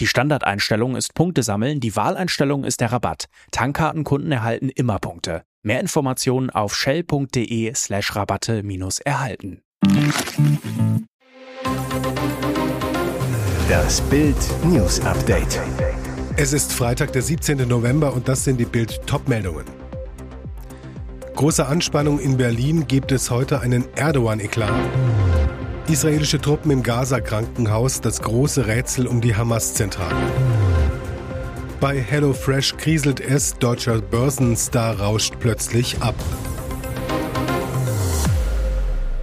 Die Standardeinstellung ist Punkte sammeln, die Wahleinstellung ist der Rabatt. Tankkartenkunden erhalten immer Punkte. Mehr Informationen auf shell.de slash Rabatte minus erhalten. Das Bild News Update. Es ist Freitag, der 17. November und das sind die Bild Topmeldungen. Große Anspannung in Berlin gibt es heute einen Erdogan-Eklat. Israelische Truppen im Gaza-Krankenhaus, das große Rätsel um die Hamas-Zentrale. Bei HelloFresh kriselt es, deutscher Börsenstar rauscht plötzlich ab.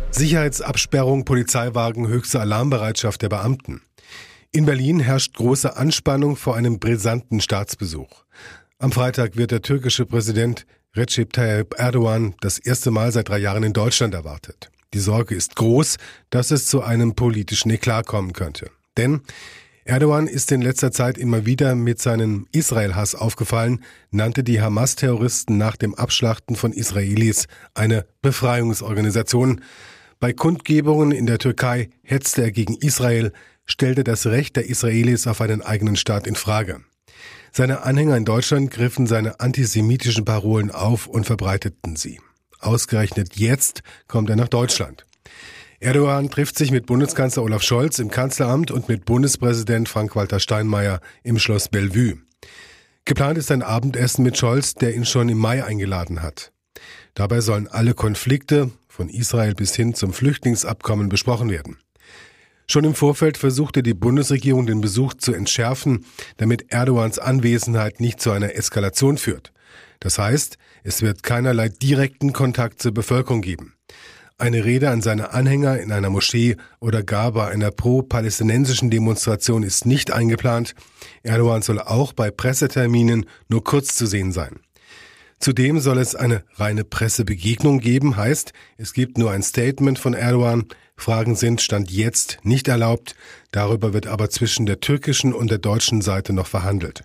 Sicherheitsabsperrung, Polizeiwagen, höchste Alarmbereitschaft der Beamten. In Berlin herrscht große Anspannung vor einem brisanten Staatsbesuch. Am Freitag wird der türkische Präsident Recep Tayyip Erdogan das erste Mal seit drei Jahren in Deutschland erwartet. Die Sorge ist groß, dass es zu einem politischen Eklat kommen könnte. Denn Erdogan ist in letzter Zeit immer wieder mit seinem Israel-Hass aufgefallen, nannte die Hamas-Terroristen nach dem Abschlachten von Israelis eine Befreiungsorganisation. Bei Kundgebungen in der Türkei hetzte er gegen Israel, stellte das Recht der Israelis auf einen eigenen Staat in Frage. Seine Anhänger in Deutschland griffen seine antisemitischen Parolen auf und verbreiteten sie. Ausgerechnet jetzt kommt er nach Deutschland. Erdogan trifft sich mit Bundeskanzler Olaf Scholz im Kanzleramt und mit Bundespräsident Frank-Walter Steinmeier im Schloss Bellevue. Geplant ist ein Abendessen mit Scholz, der ihn schon im Mai eingeladen hat. Dabei sollen alle Konflikte, von Israel bis hin zum Flüchtlingsabkommen, besprochen werden. Schon im Vorfeld versuchte die Bundesregierung den Besuch zu entschärfen, damit Erdogans Anwesenheit nicht zu einer Eskalation führt. Das heißt, es wird keinerlei direkten Kontakt zur Bevölkerung geben eine Rede an seine Anhänger in einer Moschee oder gar bei einer pro-palästinensischen Demonstration ist nicht eingeplant. Erdogan soll auch bei Presseterminen nur kurz zu sehen sein. Zudem soll es eine reine Pressebegegnung geben, heißt, es gibt nur ein Statement von Erdogan. Fragen sind Stand jetzt nicht erlaubt. Darüber wird aber zwischen der türkischen und der deutschen Seite noch verhandelt.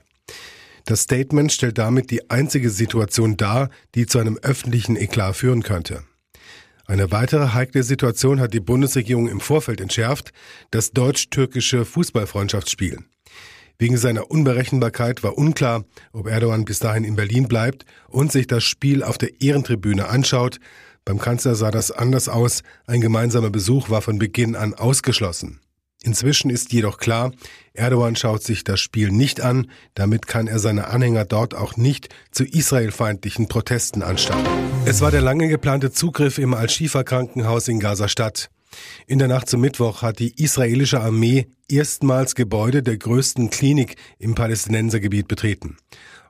Das Statement stellt damit die einzige Situation dar, die zu einem öffentlichen Eklat führen könnte. Eine weitere heikle Situation hat die Bundesregierung im Vorfeld entschärft, das deutsch-türkische Fußballfreundschaftsspiel. Wegen seiner Unberechenbarkeit war unklar, ob Erdogan bis dahin in Berlin bleibt und sich das Spiel auf der Ehrentribüne anschaut. Beim Kanzler sah das anders aus, ein gemeinsamer Besuch war von Beginn an ausgeschlossen. Inzwischen ist jedoch klar, Erdogan schaut sich das Spiel nicht an, damit kann er seine Anhänger dort auch nicht zu israelfeindlichen Protesten anstarren. Es war der lange geplante Zugriff im Al-Shifa-Krankenhaus in Gaza-Stadt. In der Nacht zum Mittwoch hat die israelische Armee erstmals Gebäude der größten Klinik im Palästinensergebiet betreten.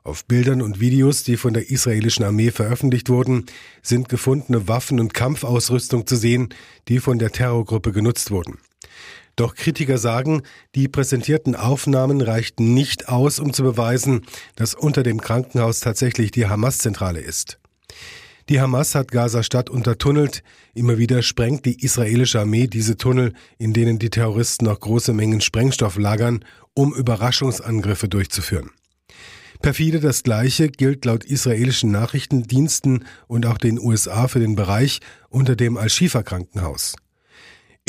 Auf Bildern und Videos, die von der israelischen Armee veröffentlicht wurden, sind gefundene Waffen und Kampfausrüstung zu sehen, die von der Terrorgruppe genutzt wurden. Doch Kritiker sagen, die präsentierten Aufnahmen reichten nicht aus, um zu beweisen, dass unter dem Krankenhaus tatsächlich die Hamas-Zentrale ist. Die Hamas hat Gaza-Stadt untertunnelt. Immer wieder sprengt die israelische Armee diese Tunnel, in denen die Terroristen noch große Mengen Sprengstoff lagern, um Überraschungsangriffe durchzuführen. Perfide das Gleiche gilt laut israelischen Nachrichtendiensten und auch den USA für den Bereich unter dem Al-Shifa-Krankenhaus.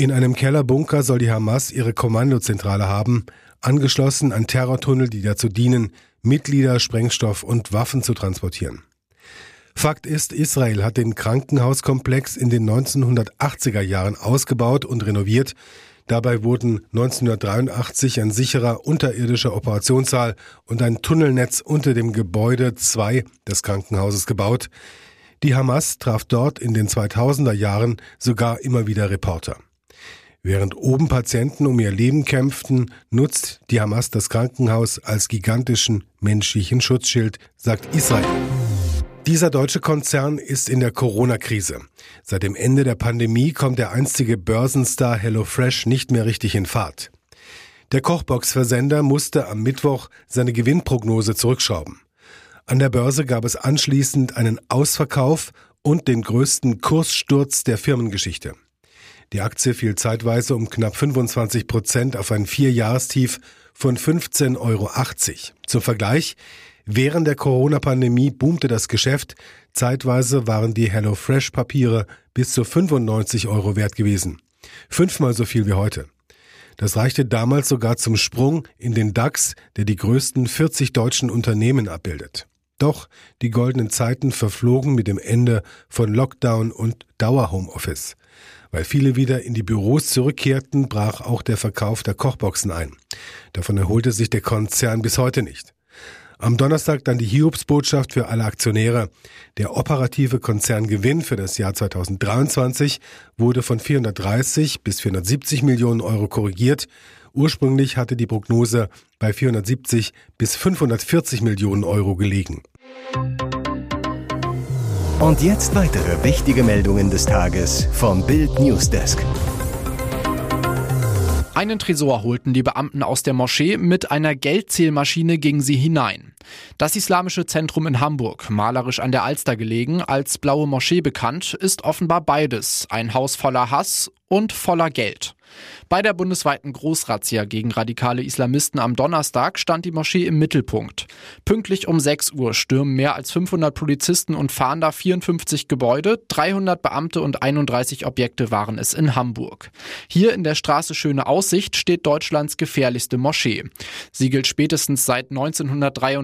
In einem Kellerbunker soll die Hamas ihre Kommandozentrale haben, angeschlossen an Terrortunnel, die dazu dienen, Mitglieder, Sprengstoff und Waffen zu transportieren. Fakt ist, Israel hat den Krankenhauskomplex in den 1980er Jahren ausgebaut und renoviert. Dabei wurden 1983 ein sicherer unterirdischer Operationssaal und ein Tunnelnetz unter dem Gebäude 2 des Krankenhauses gebaut. Die Hamas traf dort in den 2000er Jahren sogar immer wieder Reporter. Während oben Patienten um ihr Leben kämpften, nutzt die Hamas das Krankenhaus als gigantischen menschlichen Schutzschild, sagt Israel. Dieser deutsche Konzern ist in der Corona-Krise. Seit dem Ende der Pandemie kommt der einstige Börsenstar HelloFresh nicht mehr richtig in Fahrt. Der Kochbox-Versender musste am Mittwoch seine Gewinnprognose zurückschrauben. An der Börse gab es anschließend einen Ausverkauf und den größten Kurssturz der Firmengeschichte. Die Aktie fiel zeitweise um knapp 25 Prozent auf ein Vierjahrestief von 15,80 Euro. Zum Vergleich, während der Corona-Pandemie boomte das Geschäft. Zeitweise waren die HelloFresh-Papiere bis zu 95 Euro wert gewesen. Fünfmal so viel wie heute. Das reichte damals sogar zum Sprung in den DAX, der die größten 40 deutschen Unternehmen abbildet. Doch die goldenen Zeiten verflogen mit dem Ende von Lockdown und Dauerhomeoffice. Weil viele wieder in die Büros zurückkehrten, brach auch der Verkauf der Kochboxen ein. Davon erholte sich der Konzern bis heute nicht. Am Donnerstag dann die Hiobsbotschaft für alle Aktionäre. Der operative Konzerngewinn für das Jahr 2023 wurde von 430 bis 470 Millionen Euro korrigiert. Ursprünglich hatte die Prognose bei 470 bis 540 Millionen Euro gelegen. Und jetzt weitere wichtige Meldungen des Tages vom Bild Newsdesk. Einen Tresor holten die Beamten aus der Moschee, mit einer Geldzählmaschine gingen sie hinein. Das Islamische Zentrum in Hamburg, malerisch an der Alster gelegen, als Blaue Moschee bekannt, ist offenbar beides, ein Haus voller Hass und voller Geld. Bei der bundesweiten Großrazzia gegen radikale Islamisten am Donnerstag stand die Moschee im Mittelpunkt. Pünktlich um 6 Uhr stürmen mehr als 500 Polizisten und Fahnder 54 Gebäude, 300 Beamte und 31 Objekte waren es in Hamburg. Hier in der Straße Schöne Aussicht steht Deutschlands gefährlichste Moschee. Sie gilt spätestens seit 1993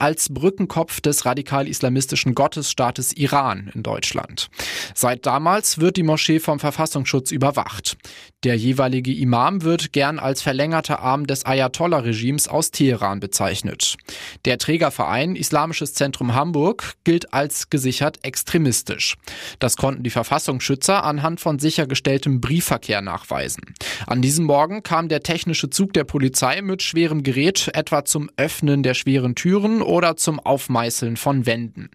als Brückenkopf des radikal-islamistischen Gottesstaates Iran in Deutschland. Seit damals wird die Moschee vom Verfassungsschutz überwacht. Der jeweilige Imam wird gern als verlängerter Arm des Ayatollah-Regimes aus Teheran bezeichnet. Der Trägerverein Islamisches Zentrum Hamburg gilt als gesichert extremistisch. Das konnten die Verfassungsschützer anhand von sichergestelltem Briefverkehr nachweisen. An diesem Morgen kam der technische Zug der Polizei mit schwerem Gerät etwa zum Öffnen der schweren Türen oder zum Aufmeißeln von Wänden.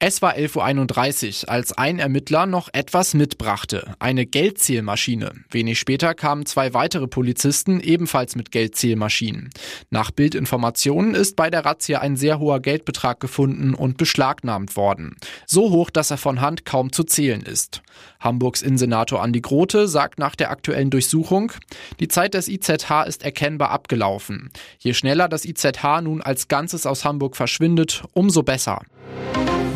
Es war 11.31 Uhr, als ein Ermittler noch etwas mitbrachte, eine Geldzählmaschine. Wenig später Später kamen zwei weitere Polizisten ebenfalls mit Geldzählmaschinen. Nach Bildinformationen ist bei der Razzia ein sehr hoher Geldbetrag gefunden und beschlagnahmt worden. So hoch, dass er von Hand kaum zu zählen ist. Hamburgs Innensenator Andi Grote sagt nach der aktuellen Durchsuchung, die Zeit des IZH ist erkennbar abgelaufen. Je schneller das IZH nun als Ganzes aus Hamburg verschwindet, umso besser.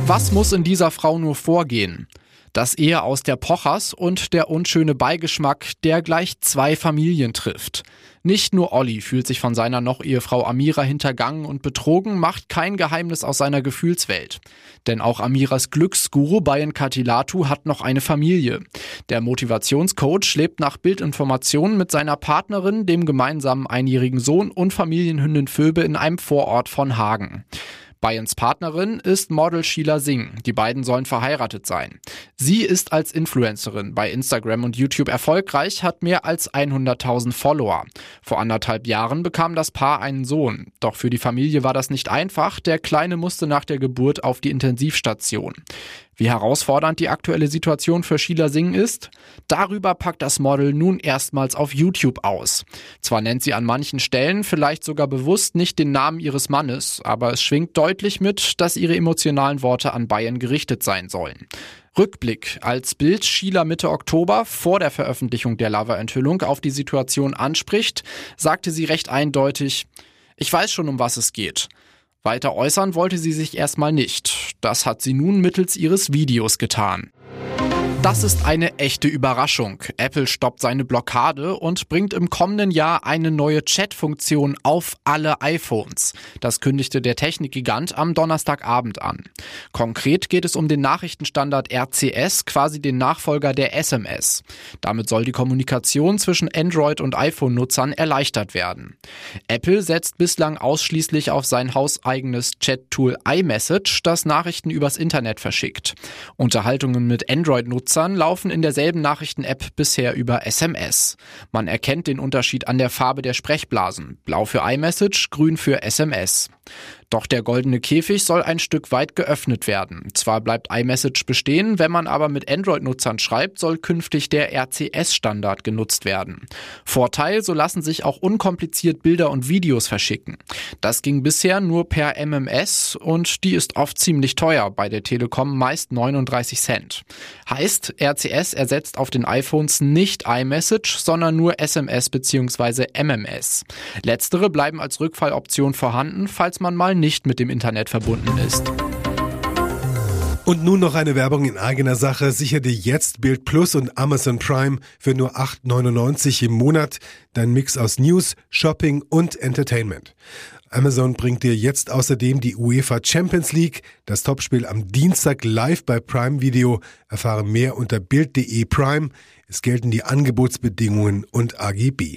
Was muss in dieser Frau nur vorgehen? Das Ehe aus der Pochers und der unschöne Beigeschmack, der gleich zwei Familien trifft. Nicht nur Olli fühlt sich von seiner Noch-Ehefrau Amira hintergangen und betrogen, macht kein Geheimnis aus seiner Gefühlswelt. Denn auch Amiras Glücksguru Bayan Katilatu hat noch eine Familie. Der Motivationscoach lebt nach Bildinformationen mit seiner Partnerin, dem gemeinsamen einjährigen Sohn und Familienhündin Phoebe in einem Vorort von Hagen. Bayens Partnerin ist Model Sheila Singh. Die beiden sollen verheiratet sein. Sie ist als Influencerin bei Instagram und YouTube erfolgreich, hat mehr als 100.000 Follower. Vor anderthalb Jahren bekam das Paar einen Sohn. Doch für die Familie war das nicht einfach. Der Kleine musste nach der Geburt auf die Intensivstation. Wie herausfordernd die aktuelle Situation für Sheila Singh ist, darüber packt das Model nun erstmals auf YouTube aus. Zwar nennt sie an manchen Stellen vielleicht sogar bewusst nicht den Namen ihres Mannes, aber es schwingt deutlich mit, dass ihre emotionalen Worte an Bayern gerichtet sein sollen. Rückblick. Als Bild Sheila Mitte Oktober vor der Veröffentlichung der Lava-Enthüllung auf die Situation anspricht, sagte sie recht eindeutig, ich weiß schon, um was es geht. Weiter äußern wollte sie sich erstmal nicht. Das hat sie nun mittels ihres Videos getan. Das ist eine echte Überraschung. Apple stoppt seine Blockade und bringt im kommenden Jahr eine neue Chat-Funktion auf alle iPhones. Das kündigte der Technikgigant am Donnerstagabend an. Konkret geht es um den Nachrichtenstandard RCS, quasi den Nachfolger der SMS. Damit soll die Kommunikation zwischen Android- und iPhone-Nutzern erleichtert werden. Apple setzt bislang ausschließlich auf sein hauseigenes Chat-Tool iMessage, das Nachrichten übers Internet verschickt. Unterhaltungen mit Android-Nutzern Nutzern laufen in derselben Nachrichten-App bisher über SMS. Man erkennt den Unterschied an der Farbe der Sprechblasen. Blau für iMessage, grün für SMS. Doch der goldene Käfig soll ein Stück weit geöffnet werden. Zwar bleibt iMessage bestehen, wenn man aber mit Android-Nutzern schreibt, soll künftig der RCS-Standard genutzt werden. Vorteil, so lassen sich auch unkompliziert Bilder und Videos verschicken. Das ging bisher nur per MMS und die ist oft ziemlich teuer, bei der Telekom meist 39 Cent. Heißt, RCS ersetzt auf den iPhones nicht iMessage, sondern nur SMS bzw. MMS. Letztere bleiben als Rückfalloption vorhanden, falls man mal nicht mit dem Internet verbunden ist. Und nun noch eine Werbung in eigener Sache. Sicher dir jetzt Bild Plus und Amazon Prime für nur 8,99 im Monat. Dein Mix aus News, Shopping und Entertainment. Amazon bringt dir jetzt außerdem die UEFA Champions League, das Topspiel am Dienstag live bei Prime Video. Erfahre mehr unter Bild.de Prime. Es gelten die Angebotsbedingungen und AGB.